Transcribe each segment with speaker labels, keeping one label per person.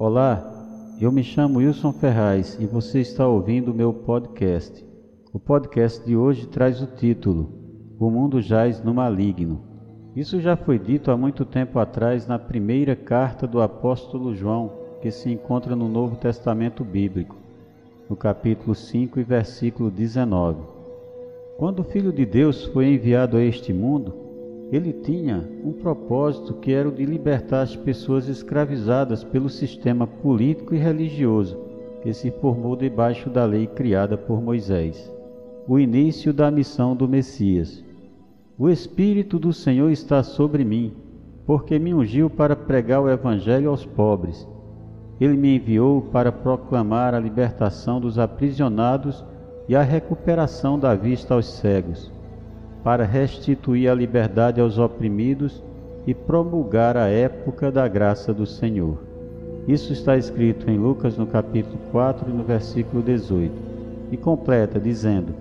Speaker 1: Olá, eu me chamo Wilson Ferraz e você está ouvindo o meu podcast. O podcast de hoje traz o título O Mundo Jaz no Maligno. Isso já foi dito há muito tempo atrás na primeira carta do apóstolo João, que se encontra no Novo Testamento Bíblico, no capítulo 5 e versículo 19. Quando o Filho de Deus foi enviado a este mundo, ele tinha um propósito que era o de libertar as pessoas escravizadas pelo sistema político e religioso que se formou debaixo da lei criada por Moisés. O início da missão do Messias. O Espírito do Senhor está sobre mim, porque me ungiu para pregar o Evangelho aos pobres. Ele me enviou para proclamar a libertação dos aprisionados e a recuperação da vista aos cegos para restituir a liberdade aos oprimidos e promulgar a época da graça do Senhor. Isso está escrito em Lucas no capítulo 4 e no versículo 18, e completa dizendo: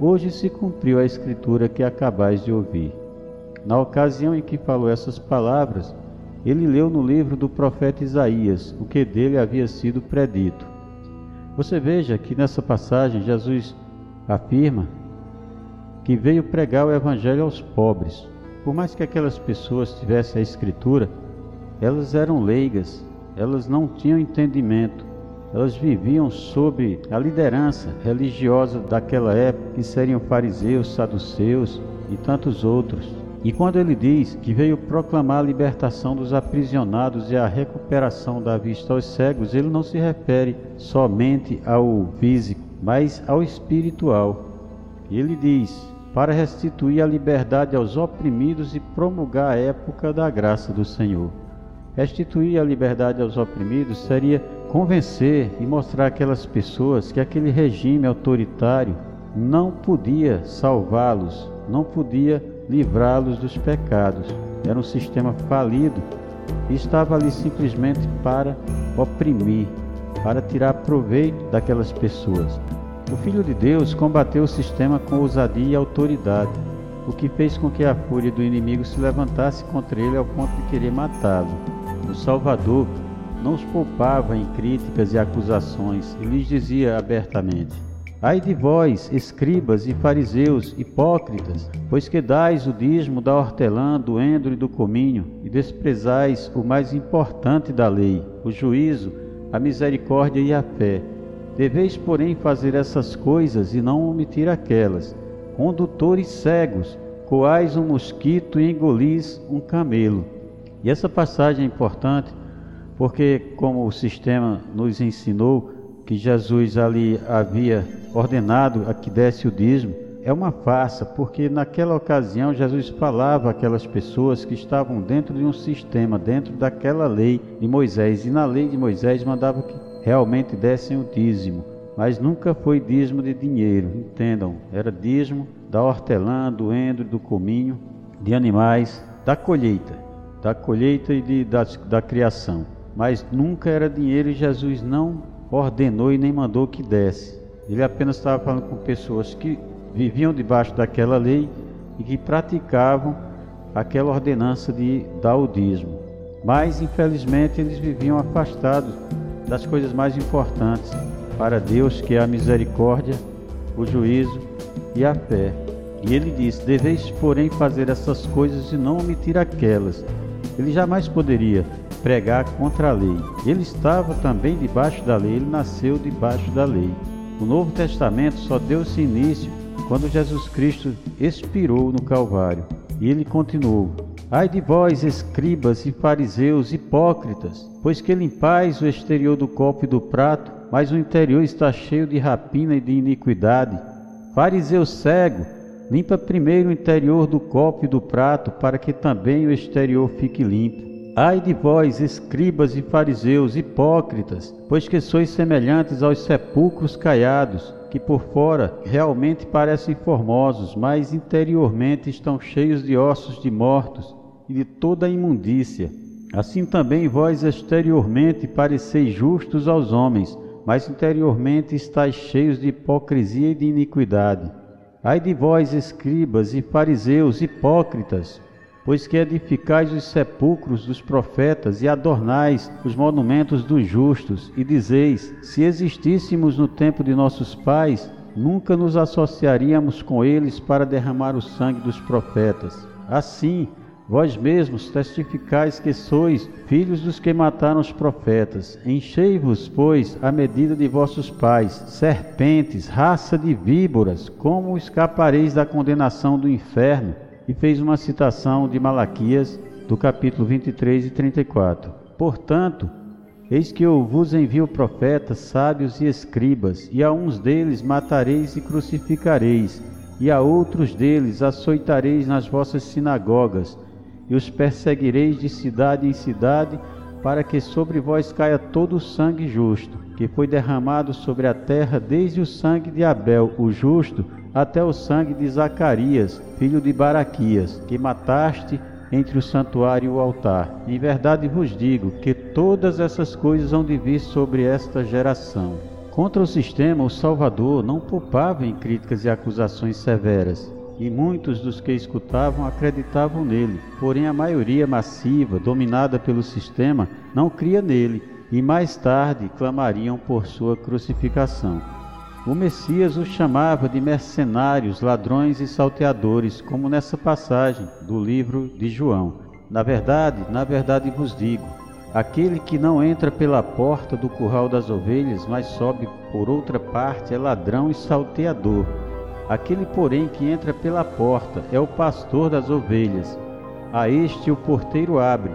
Speaker 1: Hoje se cumpriu a escritura que acabais de ouvir. Na ocasião em que falou essas palavras, ele leu no livro do profeta Isaías o que dele havia sido predito. Você veja que nessa passagem Jesus afirma que veio pregar o Evangelho aos pobres. Por mais que aquelas pessoas tivessem a Escritura, elas eram leigas, elas não tinham entendimento, elas viviam sob a liderança religiosa daquela época, que seriam fariseus, saduceus e tantos outros. E quando ele diz que veio proclamar a libertação dos aprisionados e a recuperação da vista aos cegos, ele não se refere somente ao físico, mas ao espiritual. Ele diz: para restituir a liberdade aos oprimidos e promulgar a época da graça do Senhor. Restituir a liberdade aos oprimidos seria convencer e mostrar aquelas pessoas que aquele regime autoritário não podia salvá-los, não podia livrá-los dos pecados. Era um sistema falido e estava ali simplesmente para oprimir, para tirar proveito daquelas pessoas. O Filho de Deus combateu o sistema com ousadia e autoridade, o que fez com que a fúria do inimigo se levantasse contra ele ao ponto de querer matá-lo. O Salvador não os poupava em críticas e acusações e lhes dizia abertamente: Ai de vós, escribas e fariseus, hipócritas, pois que dais o dízimo da hortelã, do endro e do cominho, e desprezais o mais importante da lei, o juízo, a misericórdia e a fé. Deveis, porém, fazer essas coisas e não omitir aquelas. Condutores cegos, coais um mosquito e engolis um camelo. E essa passagem é importante porque, como o sistema nos ensinou, que Jesus ali havia ordenado a que desse o dízimo, é uma farsa, porque naquela ocasião Jesus falava àquelas pessoas que estavam dentro de um sistema, dentro daquela lei de Moisés, e na lei de Moisés mandava que realmente dessem o dízimo, mas nunca foi dízimo de dinheiro, entendam, era dízimo da hortelã, do endro, do cominho, de animais, da colheita, da colheita e de, da, da criação. Mas nunca era dinheiro e Jesus não ordenou e nem mandou que desse. Ele apenas estava falando com pessoas que viviam debaixo daquela lei e que praticavam aquela ordenança de dar o dízimo. Mas infelizmente eles viviam afastados das coisas mais importantes para Deus, que é a misericórdia, o juízo e a fé. E ele diz: Deveis, porém, fazer essas coisas e não omitir aquelas. Ele jamais poderia pregar contra a lei. Ele estava também debaixo da lei, ele nasceu debaixo da lei. O Novo Testamento só deu-se início quando Jesus Cristo expirou no Calvário. E ele continuou: Ai de vós, escribas e fariseus hipócritas, pois que limpais o exterior do copo e do prato, mas o interior está cheio de rapina e de iniquidade. Fariseu cego, limpa primeiro o interior do copo e do prato, para que também o exterior fique limpo. Ai de vós, escribas e fariseus hipócritas, pois que sois semelhantes aos sepulcros caiados, que por fora realmente parecem formosos, mas interiormente estão cheios de ossos de mortos e de toda a imundícia. Assim também vós exteriormente pareceis justos aos homens, mas interiormente estáis cheios de hipocrisia e de iniquidade. Ai de vós, escribas e fariseus hipócritas, pois que edificais os sepulcros dos profetas e adornais os monumentos dos justos, e dizeis: Se existíssemos no tempo de nossos pais, nunca nos associaríamos com eles para derramar o sangue dos profetas. Assim, Vós mesmos testificais que sois filhos dos que mataram os profetas. Enchei-vos, pois, a medida de vossos pais, serpentes, raça de víboras, como escapareis da condenação do inferno? E fez uma citação de Malaquias, do capítulo 23 e 34. Portanto, eis que eu vos envio profetas, sábios e escribas, e a uns deles matareis e crucificareis, e a outros deles açoitareis nas vossas sinagogas e os perseguireis de cidade em cidade, para que sobre vós caia todo o sangue justo, que foi derramado sobre a terra, desde o sangue de Abel, o justo, até o sangue de Zacarias, filho de Baraquias, que mataste entre o santuário e o altar. Em verdade vos digo que todas essas coisas hão de vir sobre esta geração. Contra o sistema, o Salvador não poupava em críticas e acusações severas e muitos dos que escutavam acreditavam nele. Porém, a maioria massiva, dominada pelo sistema, não cria nele e mais tarde clamariam por sua crucificação. O Messias os chamava de mercenários, ladrões e salteadores, como nessa passagem do livro de João. Na verdade, na verdade vos digo: aquele que não entra pela porta do curral das ovelhas, mas sobe por outra parte, é ladrão e salteador. Aquele, porém, que entra pela porta é o pastor das ovelhas. A este o porteiro abre,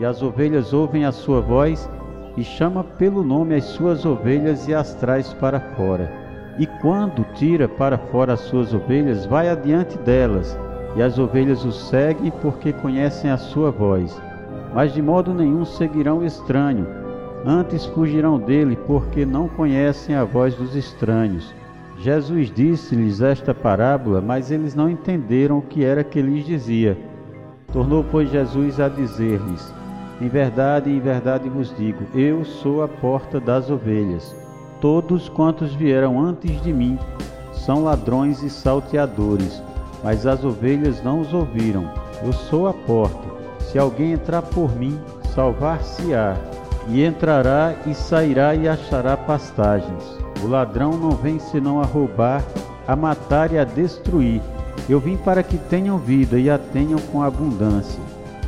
Speaker 1: e as ovelhas ouvem a sua voz, e chama pelo nome as suas ovelhas e as traz para fora. E quando tira para fora as suas ovelhas, vai adiante delas, e as ovelhas o seguem porque conhecem a sua voz. Mas de modo nenhum seguirão o estranho, antes fugirão dele, porque não conhecem a voz dos estranhos. Jesus disse-lhes esta parábola, mas eles não entenderam o que era que lhes dizia. Tornou, pois, Jesus a dizer-lhes: Em verdade, em verdade vos digo, eu sou a porta das ovelhas. Todos quantos vieram antes de mim são ladrões e salteadores, mas as ovelhas não os ouviram. Eu sou a porta. Se alguém entrar por mim, salvar-se-á, e entrará e sairá e achará pastagens. O ladrão não vem senão a roubar, a matar e a destruir. Eu vim para que tenham vida e a tenham com abundância.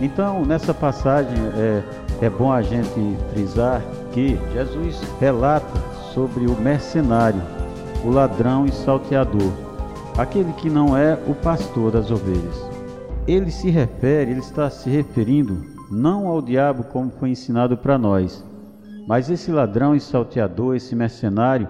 Speaker 1: Então, nessa passagem, é, é bom a gente frisar que Jesus relata sobre o mercenário, o ladrão e salteador, aquele que não é o pastor das ovelhas. Ele se refere, ele está se referindo não ao diabo como foi ensinado para nós, mas esse ladrão e salteador, esse mercenário,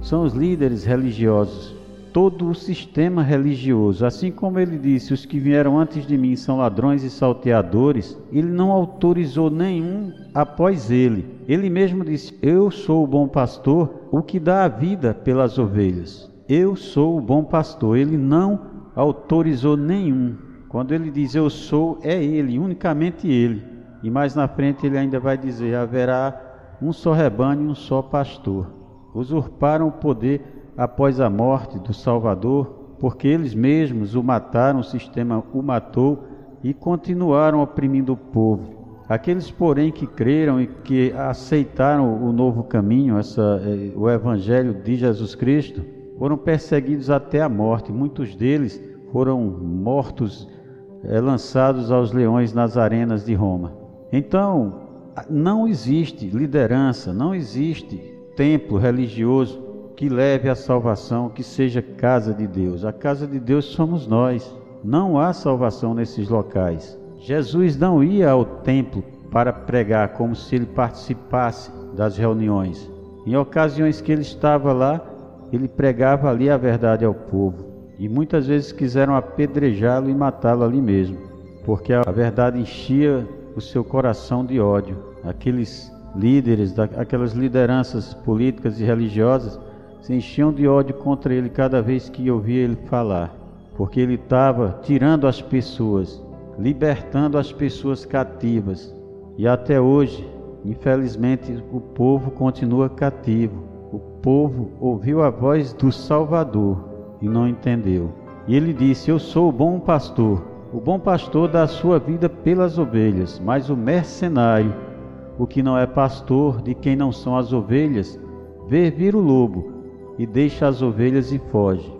Speaker 1: são os líderes religiosos, todo o sistema religioso. Assim como ele disse: os que vieram antes de mim são ladrões e salteadores, ele não autorizou nenhum após ele. Ele mesmo disse: Eu sou o bom pastor, o que dá a vida pelas ovelhas. Eu sou o bom pastor. Ele não autorizou nenhum. Quando ele diz eu sou, é ele, unicamente ele. E mais na frente ele ainda vai dizer: haverá um só rebanho e um só pastor. Usurparam o poder após a morte do Salvador, porque eles mesmos o mataram, o sistema o matou e continuaram oprimindo o povo. Aqueles, porém, que creram e que aceitaram o novo caminho, essa, eh, o Evangelho de Jesus Cristo, foram perseguidos até a morte. Muitos deles foram mortos, é, lançados aos leões nas arenas de Roma. Então, não existe liderança, não existe templo religioso que leve à salvação, que seja casa de Deus. A casa de Deus somos nós. Não há salvação nesses locais. Jesus não ia ao templo para pregar como se ele participasse das reuniões. Em ocasiões que ele estava lá, ele pregava ali a verdade ao povo. E muitas vezes quiseram apedrejá-lo e matá-lo ali mesmo, porque a verdade enchia o seu coração de ódio aqueles líderes, aquelas lideranças políticas e religiosas se enchiam de ódio contra ele cada vez que ouvia ele falar, porque ele estava tirando as pessoas, libertando as pessoas cativas. E até hoje, infelizmente, o povo continua cativo. O povo ouviu a voz do Salvador e não entendeu. E ele disse: Eu sou o bom pastor. O bom pastor dá a sua vida pelas ovelhas, mas o mercenário, o que não é pastor de quem não são as ovelhas, vê vir o lobo e deixa as ovelhas e foge.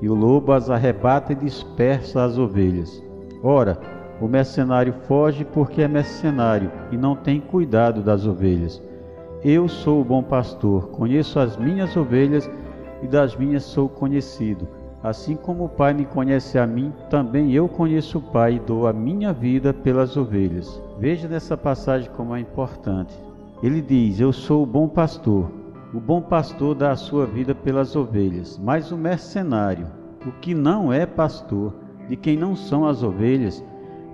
Speaker 1: E o lobo as arrebata e dispersa as ovelhas. Ora, o mercenário foge porque é mercenário e não tem cuidado das ovelhas. Eu sou o bom pastor, conheço as minhas ovelhas e das minhas sou conhecido. Assim como o Pai me conhece a mim, também eu conheço o Pai e dou a minha vida pelas ovelhas. Veja nessa passagem como é importante. Ele diz: Eu sou o bom pastor. O bom pastor dá a sua vida pelas ovelhas, mas o mercenário, o que não é pastor, de quem não são as ovelhas,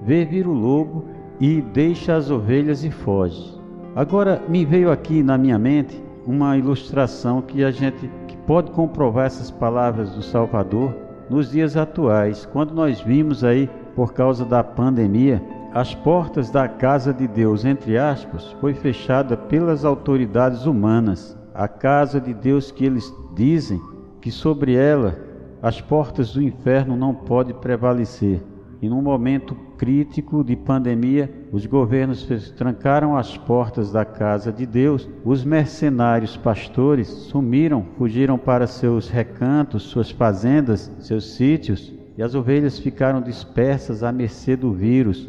Speaker 1: vê vir o lobo e deixa as ovelhas e foge. Agora me veio aqui na minha mente uma ilustração que a gente que pode comprovar essas palavras do Salvador nos dias atuais, quando nós vimos aí por causa da pandemia as portas da casa de Deus, entre aspas, foi fechada pelas autoridades humanas. A casa de Deus que eles dizem que sobre ela as portas do inferno não podem prevalecer. E num momento crítico de pandemia, os governos trancaram as portas da casa de Deus. Os mercenários pastores sumiram, fugiram para seus recantos, suas fazendas, seus sítios, e as ovelhas ficaram dispersas à mercê do vírus,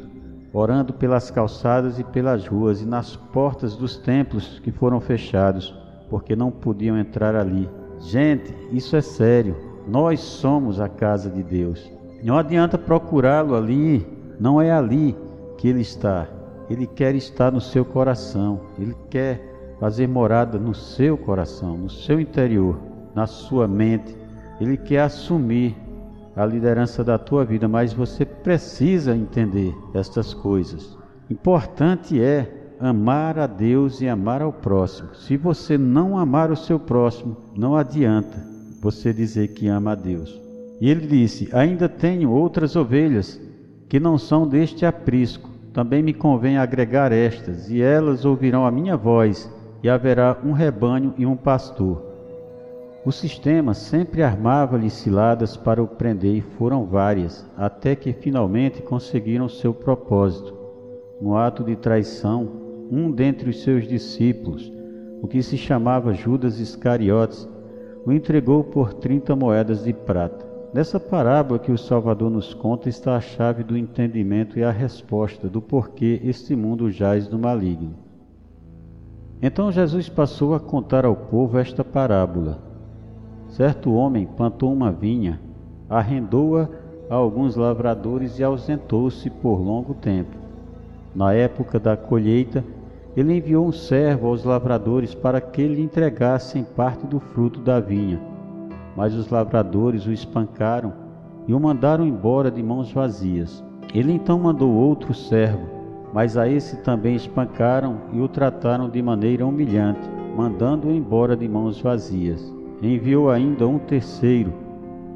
Speaker 1: orando pelas calçadas e pelas ruas e nas portas dos templos que foram fechados, porque não podiam entrar ali. Gente, isso é sério. Nós somos a casa de Deus. Não adianta procurá-lo ali, não é ali que ele está. Ele quer estar no seu coração, ele quer fazer morada no seu coração, no seu interior, na sua mente. Ele quer assumir a liderança da tua vida, mas você precisa entender estas coisas. Importante é amar a Deus e amar ao próximo. Se você não amar o seu próximo, não adianta você dizer que ama a Deus. E ele disse: Ainda tenho outras ovelhas que não são deste aprisco. Também me convém agregar estas, e elas ouvirão a minha voz, e haverá um rebanho e um pastor. O sistema sempre armava-lhe ciladas para o prender, e foram várias, até que finalmente conseguiram seu propósito. No ato de traição, um dentre os seus discípulos, o que se chamava Judas Iscariotes, o entregou por trinta moedas de prata. Nessa parábola que o Salvador nos conta está a chave do entendimento e a resposta do porquê este mundo jaz no maligno. Então Jesus passou a contar ao povo esta parábola. Certo homem plantou uma vinha, arrendou-a a alguns lavradores e ausentou-se por longo tempo. Na época da colheita, ele enviou um servo aos lavradores para que lhe entregassem parte do fruto da vinha. Mas os lavradores o espancaram e o mandaram embora de mãos vazias. Ele então mandou outro servo, mas a esse também espancaram e o trataram de maneira humilhante, mandando-o embora de mãos vazias. Enviou ainda um terceiro,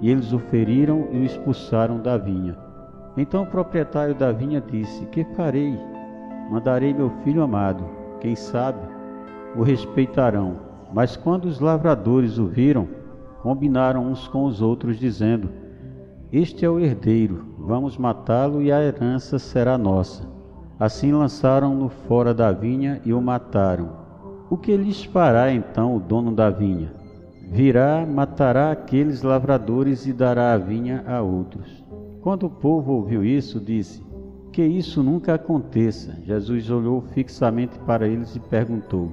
Speaker 1: e eles o feriram e o expulsaram da vinha. Então o proprietário da vinha disse: Que farei? Mandarei meu filho amado, quem sabe o respeitarão. Mas quando os lavradores o viram, combinaram uns com os outros, dizendo: Este é o herdeiro, vamos matá-lo e a herança será nossa. Assim lançaram-no fora da vinha e o mataram. O que lhes fará então o dono da vinha? Virá, matará aqueles lavradores e dará a vinha a outros. Quando o povo ouviu isso, disse: Que isso nunca aconteça. Jesus olhou fixamente para eles e perguntou: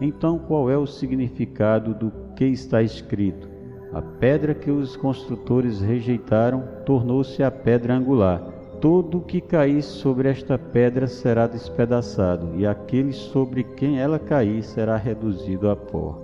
Speaker 1: Então qual é o significado do que está escrito? A pedra que os construtores rejeitaram tornou-se a pedra angular. Todo que cair sobre esta pedra será despedaçado, e aquele sobre quem ela cair será reduzido a pó.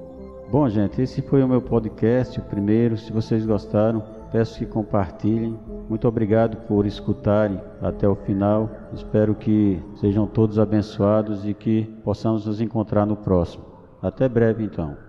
Speaker 1: Bom, gente, esse foi o meu podcast, o primeiro. Se vocês gostaram, peço que compartilhem. Muito obrigado por escutarem até o final. Espero que sejam todos abençoados e que possamos nos encontrar no próximo. Até breve, então.